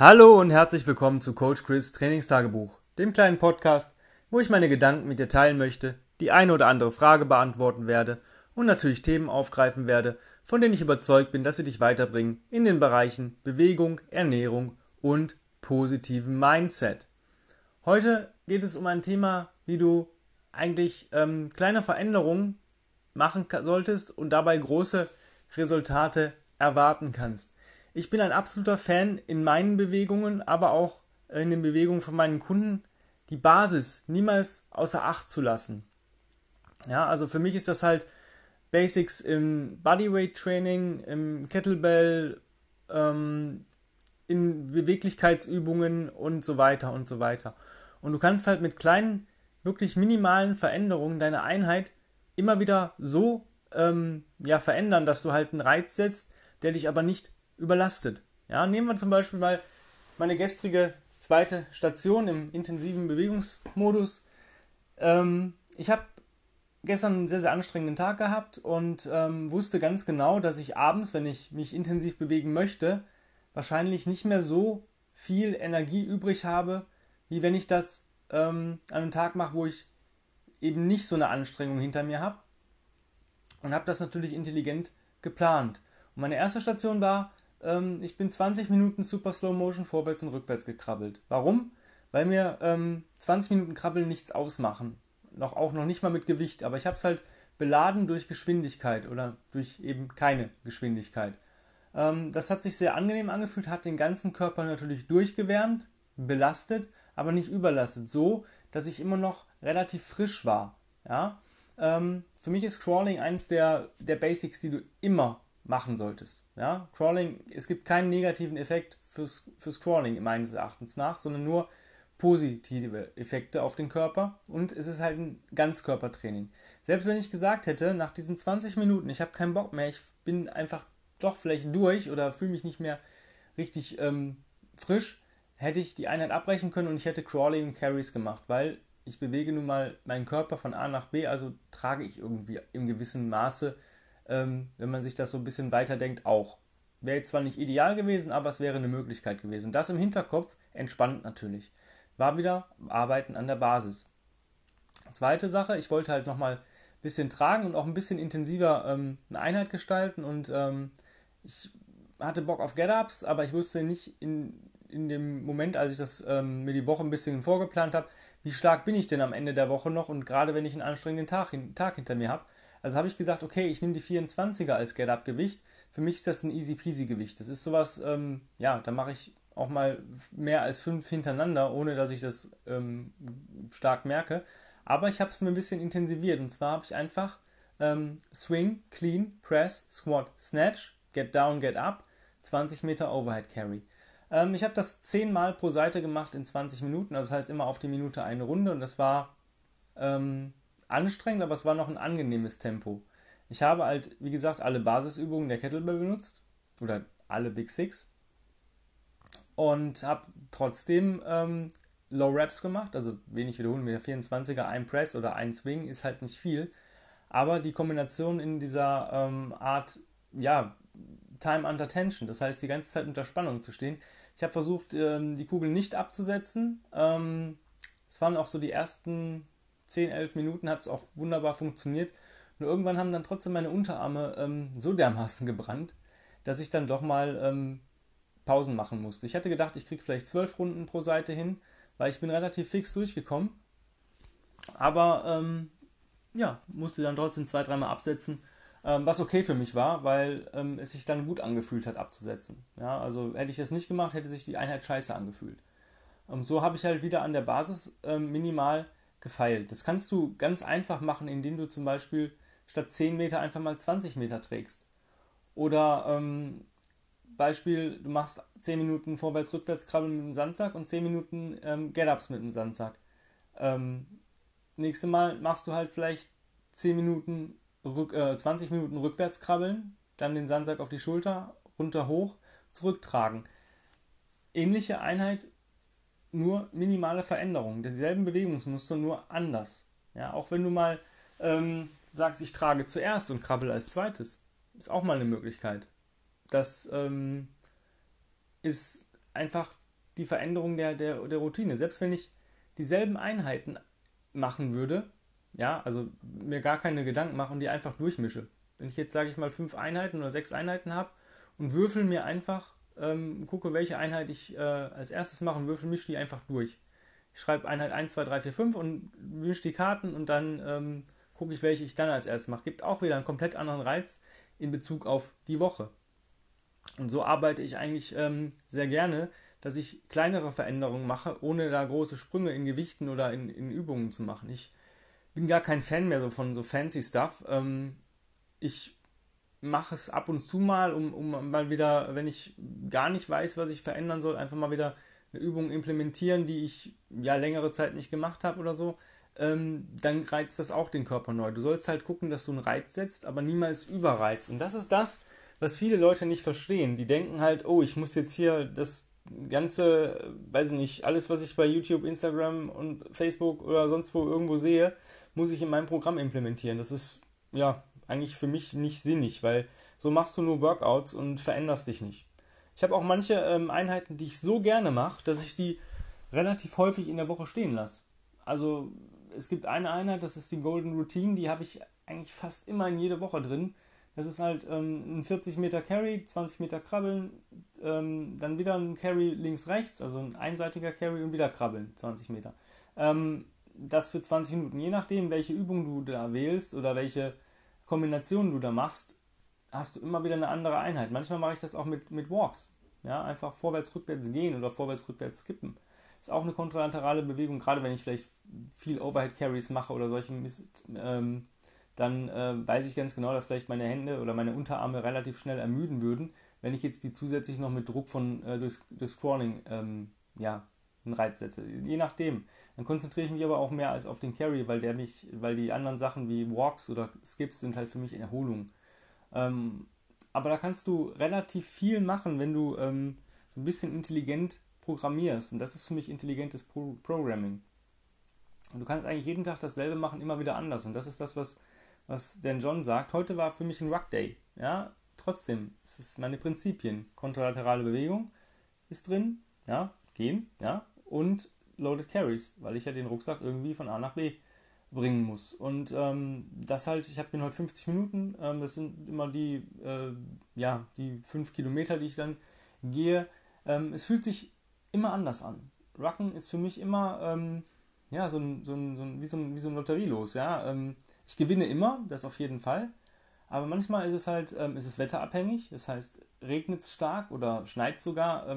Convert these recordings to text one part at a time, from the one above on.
Hallo und herzlich willkommen zu Coach Chris Trainingstagebuch, dem kleinen Podcast, wo ich meine Gedanken mit dir teilen möchte, die eine oder andere Frage beantworten werde und natürlich Themen aufgreifen werde, von denen ich überzeugt bin, dass sie dich weiterbringen in den Bereichen Bewegung, Ernährung und positiven Mindset. Heute geht es um ein Thema, wie du eigentlich ähm, kleine Veränderungen machen solltest und dabei große Resultate erwarten kannst. Ich bin ein absoluter Fan in meinen Bewegungen, aber auch in den Bewegungen von meinen Kunden, die Basis niemals außer Acht zu lassen. Ja, also für mich ist das halt Basics im Bodyweight Training, im Kettlebell, ähm, in Beweglichkeitsübungen und so weiter und so weiter. Und du kannst halt mit kleinen, wirklich minimalen Veränderungen deine Einheit immer wieder so ähm, ja, verändern, dass du halt einen Reiz setzt, der dich aber nicht überlastet. Ja, nehmen wir zum Beispiel mal meine gestrige zweite Station im intensiven Bewegungsmodus. Ähm, ich habe gestern einen sehr, sehr anstrengenden Tag gehabt und ähm, wusste ganz genau, dass ich abends, wenn ich mich intensiv bewegen möchte, wahrscheinlich nicht mehr so viel Energie übrig habe, wie wenn ich das ähm, an einem Tag mache, wo ich eben nicht so eine Anstrengung hinter mir habe. Und habe das natürlich intelligent geplant. Und meine erste Station war, ähm, ich bin 20 Minuten super Slow Motion vorwärts und rückwärts gekrabbelt. Warum? Weil mir ähm, 20 Minuten Krabbeln nichts ausmachen. Noch, auch noch nicht mal mit Gewicht, aber ich habe es halt beladen durch Geschwindigkeit oder durch eben keine Geschwindigkeit. Ähm, das hat sich sehr angenehm angefühlt, hat den ganzen Körper natürlich durchgewärmt, belastet, aber nicht überlastet. So, dass ich immer noch relativ frisch war. Ja? Ähm, für mich ist Crawling eines der, der Basics, die du immer machen solltest. Ja? Crawling, es gibt keinen negativen Effekt fürs, fürs Crawling meines Erachtens nach, sondern nur positive Effekte auf den Körper und es ist halt ein Ganzkörpertraining. Selbst wenn ich gesagt hätte, nach diesen 20 Minuten, ich habe keinen Bock mehr, ich bin einfach doch vielleicht durch oder fühle mich nicht mehr richtig ähm, frisch, hätte ich die Einheit abbrechen können und ich hätte Crawling und Carries gemacht, weil ich bewege nun mal meinen Körper von A nach B, also trage ich irgendwie im gewissen Maße ähm, wenn man sich das so ein bisschen weiterdenkt, auch. Wäre jetzt zwar nicht ideal gewesen, aber es wäre eine Möglichkeit gewesen. Das im Hinterkopf entspannt natürlich. War wieder Arbeiten an der Basis. Zweite Sache, ich wollte halt nochmal ein bisschen tragen und auch ein bisschen intensiver ähm, eine Einheit gestalten und ähm, ich hatte Bock auf Get-Ups, aber ich wusste nicht in, in dem Moment, als ich das ähm, mir die Woche ein bisschen vorgeplant habe, wie stark bin ich denn am Ende der Woche noch und gerade wenn ich einen anstrengenden Tag, Tag hinter mir habe, also habe ich gesagt, okay, ich nehme die 24er als Get-Up-Gewicht. Für mich ist das ein easy-peasy-Gewicht. Das ist sowas, ähm, ja, da mache ich auch mal mehr als fünf hintereinander, ohne dass ich das ähm, stark merke. Aber ich habe es mir ein bisschen intensiviert. Und zwar habe ich einfach ähm, Swing, Clean, Press, Squat, Snatch, Get Down, Get Up, 20 Meter Overhead Carry. Ähm, ich habe das 10 Mal pro Seite gemacht in 20 Minuten. Also das heißt immer auf die Minute eine Runde. Und das war ähm, anstrengend, aber es war noch ein angenehmes Tempo. Ich habe halt, wie gesagt, alle Basisübungen der Kettlebell benutzt oder alle Big Six und habe trotzdem ähm, Low Reps gemacht, also wenig wiederholen mit der 24er, ein Press oder ein Swing ist halt nicht viel, aber die Kombination in dieser ähm, Art, ja, Time under Tension, das heißt die ganze Zeit unter Spannung zu stehen. Ich habe versucht, ähm, die Kugel nicht abzusetzen. Ähm, es waren auch so die ersten 10, 11 Minuten hat es auch wunderbar funktioniert. Nur irgendwann haben dann trotzdem meine Unterarme ähm, so dermaßen gebrannt, dass ich dann doch mal ähm, Pausen machen musste. Ich hatte gedacht, ich kriege vielleicht 12 Runden pro Seite hin, weil ich bin relativ fix durchgekommen. Aber ähm, ja, musste dann trotzdem zwei, dreimal absetzen, ähm, was okay für mich war, weil ähm, es sich dann gut angefühlt hat abzusetzen. Ja, also hätte ich das nicht gemacht, hätte sich die Einheit scheiße angefühlt. Und so habe ich halt wieder an der Basis ähm, minimal gefeilt. Das kannst du ganz einfach machen, indem du zum Beispiel statt 10 Meter einfach mal 20 Meter trägst. Oder ähm, Beispiel, du machst 10 Minuten vorwärts-rückwärts krabbeln mit dem Sandsack und 10 Minuten ähm, Get-Ups mit dem Sandsack. Ähm, nächstes Mal machst du halt vielleicht 10 Minuten, rück, äh, 20 Minuten rückwärts krabbeln, dann den Sandsack auf die Schulter, runter hoch, zurücktragen. Ähnliche Einheit nur minimale Veränderungen, dieselben Bewegungsmuster, nur anders. Ja, auch wenn du mal ähm, sagst, ich trage zuerst und krabbel als zweites, ist auch mal eine Möglichkeit. Das ähm, ist einfach die Veränderung der, der, der Routine. Selbst wenn ich dieselben Einheiten machen würde, ja, also mir gar keine Gedanken mache und die einfach durchmische. Wenn ich jetzt, sage ich mal, fünf Einheiten oder sechs Einheiten habe und würfel mir einfach, ähm, gucke, welche Einheit ich äh, als erstes mache und würfel, mische die einfach durch. Ich schreibe Einheit 1, 2, 3, 4, 5 und mische die Karten und dann ähm, gucke ich, welche ich dann als erstes mache. Gibt auch wieder einen komplett anderen Reiz in Bezug auf die Woche. Und so arbeite ich eigentlich ähm, sehr gerne, dass ich kleinere Veränderungen mache, ohne da große Sprünge in Gewichten oder in, in Übungen zu machen. Ich bin gar kein Fan mehr so von so fancy Stuff. Ähm, ich mache es ab und zu mal, um, um mal wieder, wenn ich gar nicht weiß, was ich verändern soll, einfach mal wieder eine Übung implementieren, die ich ja längere Zeit nicht gemacht habe oder so. Ähm, dann reizt das auch den Körper neu. Du sollst halt gucken, dass du einen Reiz setzt, aber niemals überreizt. Und das ist das, was viele Leute nicht verstehen. Die denken halt, oh, ich muss jetzt hier das ganze, weiß ich nicht, alles, was ich bei YouTube, Instagram und Facebook oder sonst wo irgendwo sehe, muss ich in meinem Programm implementieren. Das ist ja eigentlich für mich nicht sinnig, weil so machst du nur Workouts und veränderst dich nicht. Ich habe auch manche ähm, Einheiten, die ich so gerne mache, dass ich die relativ häufig in der Woche stehen lasse. Also es gibt eine Einheit, das ist die Golden Routine, die habe ich eigentlich fast immer in jede Woche drin. Das ist halt ähm, ein 40 Meter Carry, 20 Meter Krabbeln, ähm, dann wieder ein Carry links-rechts, also ein einseitiger Carry und wieder Krabbeln, 20 Meter. Ähm, das für 20 Minuten. Je nachdem, welche Übung du da wählst oder welche Kombination du da machst, hast du immer wieder eine andere Einheit. Manchmal mache ich das auch mit, mit Walks. Ja, einfach vorwärts, rückwärts gehen oder vorwärts, rückwärts skippen. Ist auch eine kontralaterale Bewegung, gerade wenn ich vielleicht viel Overhead Carries mache oder solche Mist, ähm, dann äh, weiß ich ganz genau, dass vielleicht meine Hände oder meine Unterarme relativ schnell ermüden würden, wenn ich jetzt die zusätzlich noch mit Druck von äh, durch, durch Scrolling ähm, ja, einen Reiz setze. Je nachdem. Dann konzentriere ich mich aber auch mehr als auf den Carry, weil der mich, weil die anderen Sachen wie Walks oder Skips sind halt für mich in Erholung. Ähm, aber da kannst du relativ viel machen, wenn du ähm, so ein bisschen intelligent programmierst. Und das ist für mich intelligentes Pro Programming. Und du kannst eigentlich jeden Tag dasselbe machen, immer wieder anders. Und das ist das, was, was Dan John sagt. Heute war für mich ein Ruck Day. Ja, trotzdem, es ist meine Prinzipien. Kontralaterale Bewegung ist drin, ja, gehen, ja, und Loaded Carries, weil ich ja den Rucksack irgendwie von A nach B bringen muss. Und ähm, das halt, ich habe bin heute 50 Minuten, ähm, das sind immer die, äh, ja, die 5 Kilometer, die ich dann gehe. Ähm, es fühlt sich immer anders an. Rucken ist für mich immer, ähm, ja, so ein, so ein, so ein, wie, so ein, wie so ein Lotterielos, ja. Ähm, ich gewinne immer, das auf jeden Fall. Aber manchmal ist es halt, ähm, ist es wetterabhängig. Das heißt, regnet es stark oder schneit sogar,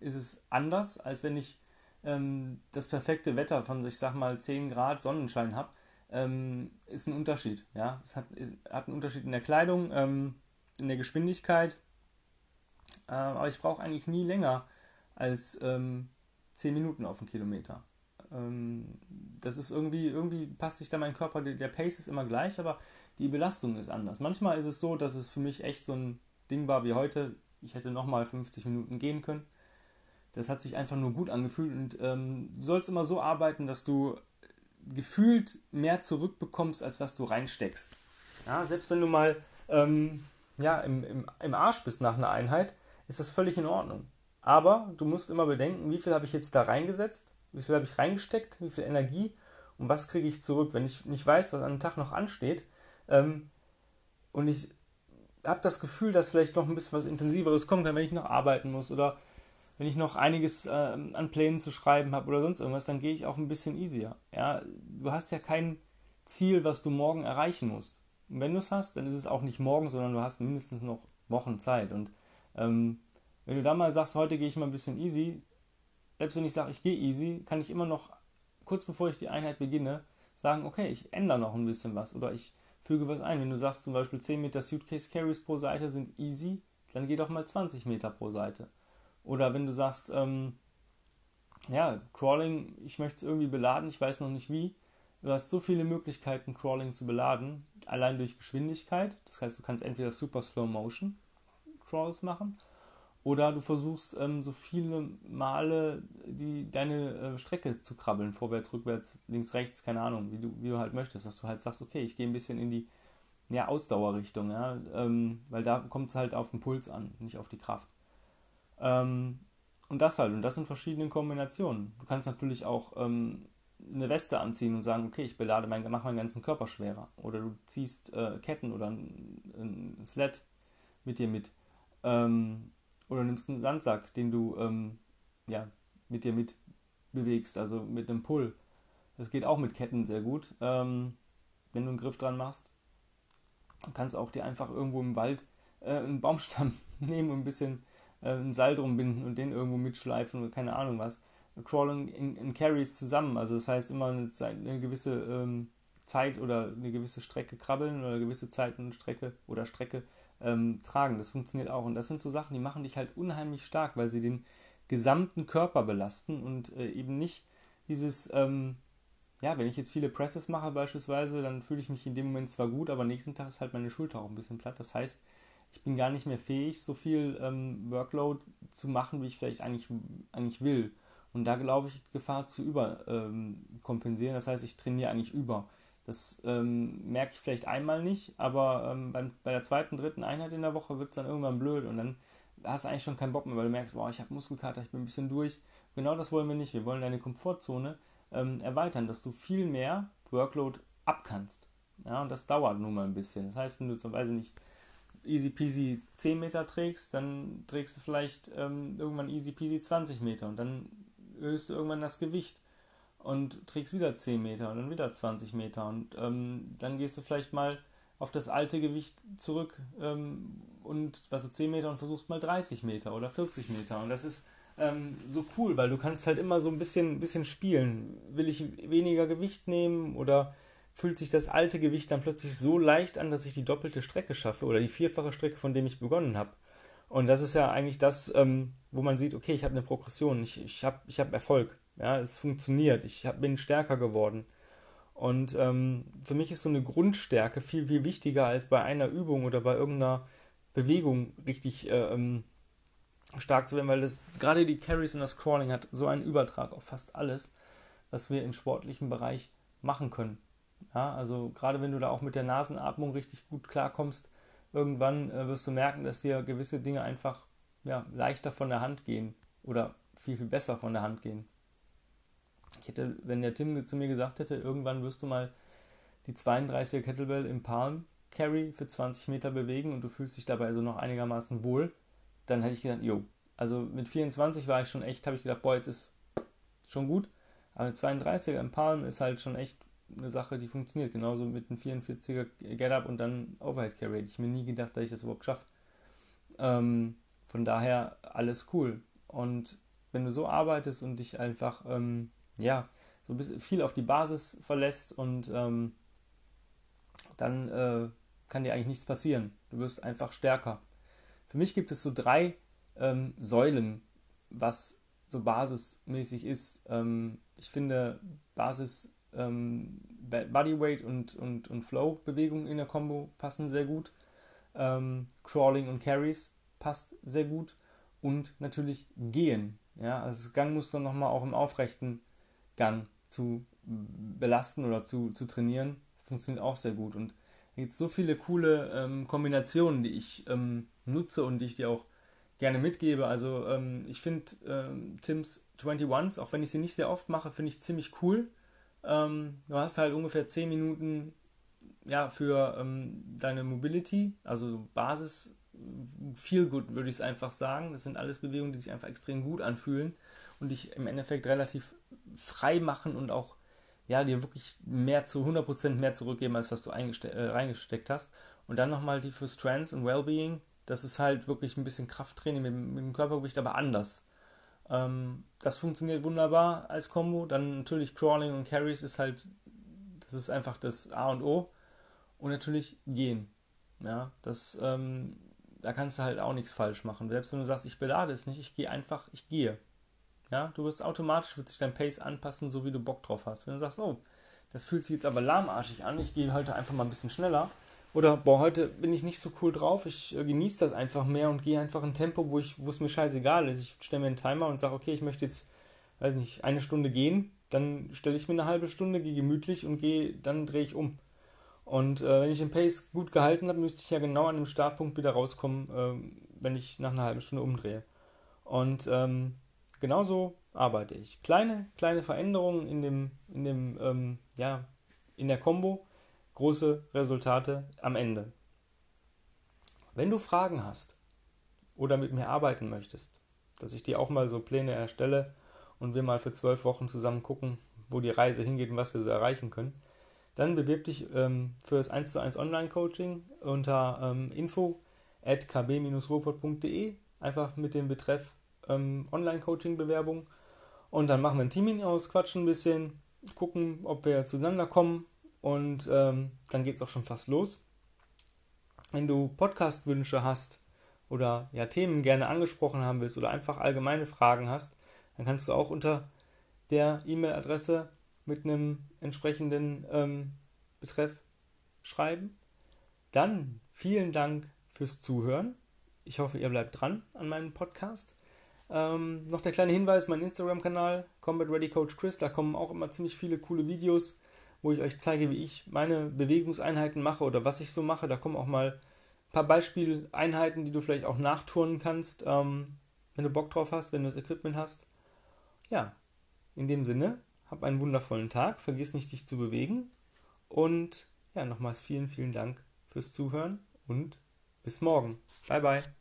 ist es anders, als wenn ich ähm, das perfekte Wetter von, ich sag mal, 10 Grad Sonnenschein habe. Ähm, ist ein Unterschied. Ja? Es hat, hat einen Unterschied in der Kleidung, ähm, in der Geschwindigkeit. Äh, aber ich brauche eigentlich nie länger als ähm, 10 Minuten auf einen Kilometer. Ähm, das ist irgendwie, irgendwie passt sich da mein Körper, der Pace ist immer gleich, aber die Belastung ist anders. Manchmal ist es so, dass es für mich echt so ein Ding war wie heute. Ich hätte nochmal 50 Minuten gehen können. Das hat sich einfach nur gut angefühlt und ähm, du sollst immer so arbeiten, dass du gefühlt mehr zurückbekommst, als was du reinsteckst. Ja, selbst wenn du mal ähm, ja, im, im, im Arsch bist nach einer Einheit, ist das völlig in Ordnung. Aber du musst immer bedenken, wie viel habe ich jetzt da reingesetzt wie viel habe ich reingesteckt? Wie viel Energie? Und was kriege ich zurück? Wenn ich nicht weiß, was an dem Tag noch ansteht ähm, und ich habe das Gefühl, dass vielleicht noch ein bisschen was Intensiveres kommt, wenn ich noch arbeiten muss oder wenn ich noch einiges äh, an Plänen zu schreiben habe oder sonst irgendwas, dann gehe ich auch ein bisschen easier. Ja, du hast ja kein Ziel, was du morgen erreichen musst. Und wenn du es hast, dann ist es auch nicht morgen, sondern du hast mindestens noch Wochen Zeit. Und ähm, wenn du da mal sagst, heute gehe ich mal ein bisschen easy, selbst wenn ich sage, ich gehe easy, kann ich immer noch, kurz bevor ich die Einheit beginne, sagen, okay, ich ändere noch ein bisschen was oder ich füge was ein. Wenn du sagst zum Beispiel 10 Meter Suitcase Carries pro Seite sind easy, dann geh doch mal 20 Meter pro Seite. Oder wenn du sagst, ähm, ja, Crawling, ich möchte es irgendwie beladen, ich weiß noch nicht wie. Du hast so viele Möglichkeiten, Crawling zu beladen, allein durch Geschwindigkeit. Das heißt, du kannst entweder Super Slow Motion Crawls machen oder du versuchst ähm, so viele Male die, deine äh, Strecke zu krabbeln, vorwärts, rückwärts, links, rechts, keine Ahnung, wie du, wie du halt möchtest, dass du halt sagst, okay, ich gehe ein bisschen in die ja, Ausdauerrichtung, ja, ähm, weil da kommt es halt auf den Puls an, nicht auf die Kraft. Ähm, und das halt, und das in verschiedenen Kombinationen. Du kannst natürlich auch ähm, eine Weste anziehen und sagen, okay, ich belade mein, mache meinen ganzen Körper schwerer. Oder du ziehst äh, Ketten oder ein, ein Sled mit dir mit. Ähm, oder nimmst einen Sandsack, den du ähm, ja, mit dir mit bewegst, also mit einem Pull. Das geht auch mit Ketten sehr gut, ähm, wenn du einen Griff dran machst. Du kannst auch dir einfach irgendwo im Wald äh, einen Baumstamm nehmen und ein bisschen äh, ein Seil drum binden und den irgendwo mitschleifen oder keine Ahnung was. Crawling in, Carries zusammen, also das heißt immer eine, eine gewisse ähm, Zeit oder eine gewisse Strecke krabbeln oder eine gewisse Zeit und Strecke oder Strecke ähm, tragen. Das funktioniert auch. Und das sind so Sachen, die machen dich halt unheimlich stark, weil sie den gesamten Körper belasten und äh, eben nicht dieses, ähm, ja, wenn ich jetzt viele Presses mache beispielsweise, dann fühle ich mich in dem Moment zwar gut, aber nächsten Tag ist halt meine Schulter auch ein bisschen platt. Das heißt, ich bin gar nicht mehr fähig, so viel ähm, Workload zu machen, wie ich vielleicht eigentlich, eigentlich will. Und da glaube ich, Gefahr zu überkompensieren. Ähm, das heißt, ich trainiere eigentlich über. Das ähm, merke ich vielleicht einmal nicht, aber ähm, beim, bei der zweiten, dritten Einheit in der Woche wird es dann irgendwann blöd und dann hast du eigentlich schon keinen Bock mehr, weil du merkst, boah, ich habe Muskelkater, ich bin ein bisschen durch. Genau das wollen wir nicht. Wir wollen deine Komfortzone ähm, erweitern, dass du viel mehr Workload abkannst. Ja, und das dauert nun mal ein bisschen. Das heißt, wenn du zum Beispiel nicht easy peasy 10 Meter trägst, dann trägst du vielleicht ähm, irgendwann easy peasy 20 Meter und dann erhöhst du irgendwann das Gewicht und trägst wieder 10 Meter und dann wieder 20 Meter und ähm, dann gehst du vielleicht mal auf das alte Gewicht zurück ähm, und was so 10 Meter und versuchst mal 30 Meter oder 40 Meter und das ist ähm, so cool, weil du kannst halt immer so ein bisschen, bisschen spielen. Will ich weniger Gewicht nehmen oder fühlt sich das alte Gewicht dann plötzlich so leicht an, dass ich die doppelte Strecke schaffe oder die vierfache Strecke, von dem ich begonnen habe. Und das ist ja eigentlich das, ähm, wo man sieht, okay, ich habe eine Progression, ich, ich habe ich hab Erfolg. Ja, es funktioniert, ich hab, bin stärker geworden. Und ähm, für mich ist so eine Grundstärke viel, viel wichtiger als bei einer Übung oder bei irgendeiner Bewegung richtig äh, ähm, stark zu werden, weil das gerade die Carries und das Crawling hat so einen Übertrag auf fast alles, was wir im sportlichen Bereich machen können. Ja, also gerade wenn du da auch mit der Nasenatmung richtig gut klarkommst, irgendwann äh, wirst du merken, dass dir gewisse Dinge einfach ja, leichter von der Hand gehen oder viel, viel besser von der Hand gehen. Ich hätte, wenn der Tim zu mir gesagt hätte, irgendwann wirst du mal die 32er Kettlebell im Palm Carry für 20 Meter bewegen und du fühlst dich dabei also noch einigermaßen wohl, dann hätte ich gedacht, jo, also mit 24 war ich schon echt, habe ich gedacht, boah, jetzt ist schon gut, aber eine 32er im Palm ist halt schon echt eine Sache, die funktioniert. Genauso mit einem 44er Get-Up und dann Overhead Carry. Hätte ich mir nie gedacht, dass ich das überhaupt schaffe. Ähm, von daher alles cool. Und wenn du so arbeitest und dich einfach, ähm, ja, so viel auf die Basis verlässt und ähm, dann äh, kann dir eigentlich nichts passieren. Du wirst einfach stärker. Für mich gibt es so drei ähm, Säulen, was so basismäßig ist. Ähm, ich finde, Basis ähm, Bodyweight und, und, und Flow-Bewegungen in der Combo passen sehr gut. Ähm, Crawling und Carries passt sehr gut. Und natürlich Gehen. Ja, also das Gangmuster nochmal auch im aufrechten Gang zu belasten oder zu, zu trainieren, funktioniert auch sehr gut. Und da gibt so viele coole ähm, Kombinationen, die ich ähm, nutze und die ich dir auch gerne mitgebe. Also ähm, ich finde ähm, Tims 21s, auch wenn ich sie nicht sehr oft mache, finde ich ziemlich cool. Ähm, du hast halt ungefähr 10 Minuten ja, für ähm, deine Mobility, also Basis, viel gut, würde ich es einfach sagen. Das sind alles Bewegungen, die sich einfach extrem gut anfühlen und dich im Endeffekt relativ frei machen und auch ja, dir wirklich mehr zu 100% mehr zurückgeben, als was du äh, reingesteckt hast. Und dann nochmal die für Strands und Wellbeing. Das ist halt wirklich ein bisschen Krafttraining mit, mit dem Körpergewicht, aber anders. Ähm, das funktioniert wunderbar als Combo. Dann natürlich Crawling und Carries ist halt, das ist einfach das A und O. Und natürlich gehen. Ja, das, ähm, da kannst du halt auch nichts falsch machen. Selbst wenn du sagst, ich belade es nicht, ich gehe einfach, ich gehe. Ja, du wirst automatisch, wird sich dein Pace anpassen, so wie du Bock drauf hast. Wenn du sagst, oh, das fühlt sich jetzt aber lahmarschig an, ich gehe heute einfach mal ein bisschen schneller, oder, boah, heute bin ich nicht so cool drauf, ich äh, genieße das einfach mehr und gehe einfach ein Tempo, wo, es mir scheißegal ist. Ich stelle mir einen Timer und sage, okay, ich möchte jetzt, weiß nicht, eine Stunde gehen, dann stelle ich mir eine halbe Stunde, gehe gemütlich und gehe, dann drehe ich um. Und äh, wenn ich den Pace gut gehalten habe, müsste ich ja genau an dem Startpunkt wieder rauskommen, äh, wenn ich nach einer halben Stunde umdrehe. Und ähm, genauso arbeite ich. Kleine, kleine Veränderungen in dem, in dem, ähm, ja, in der Combo, große Resultate am Ende. Wenn du Fragen hast oder mit mir arbeiten möchtest, dass ich dir auch mal so Pläne erstelle und wir mal für zwölf Wochen zusammen gucken, wo die Reise hingeht und was wir so erreichen können, dann bewirb dich ähm, für das 1 zu 1 Online-Coaching unter ähm, info at kb-ruhrpott.de, einfach mit dem Betreff ähm, Online-Coaching-Bewerbung. Und dann machen wir ein Teaming aus, quatschen ein bisschen, gucken, ob wir zueinander kommen und ähm, dann geht es auch schon fast los. Wenn du Podcast-Wünsche hast oder ja Themen gerne angesprochen haben willst oder einfach allgemeine Fragen hast, dann kannst du auch unter der E-Mail-Adresse mit einem entsprechenden ähm, Betreff schreiben. Dann vielen Dank fürs Zuhören. Ich hoffe, ihr bleibt dran an meinem Podcast. Ähm, noch der kleine Hinweis: mein Instagram-Kanal Combat Ready Coach Chris. Da kommen auch immer ziemlich viele coole Videos, wo ich euch zeige, wie ich meine Bewegungseinheiten mache oder was ich so mache. Da kommen auch mal ein paar Beispieleinheiten, die du vielleicht auch nachturnen kannst, ähm, wenn du Bock drauf hast, wenn du das Equipment hast. Ja, in dem Sinne, hab einen wundervollen Tag, vergiss nicht, dich zu bewegen und ja, nochmals vielen, vielen Dank fürs Zuhören und bis morgen. Bye, bye.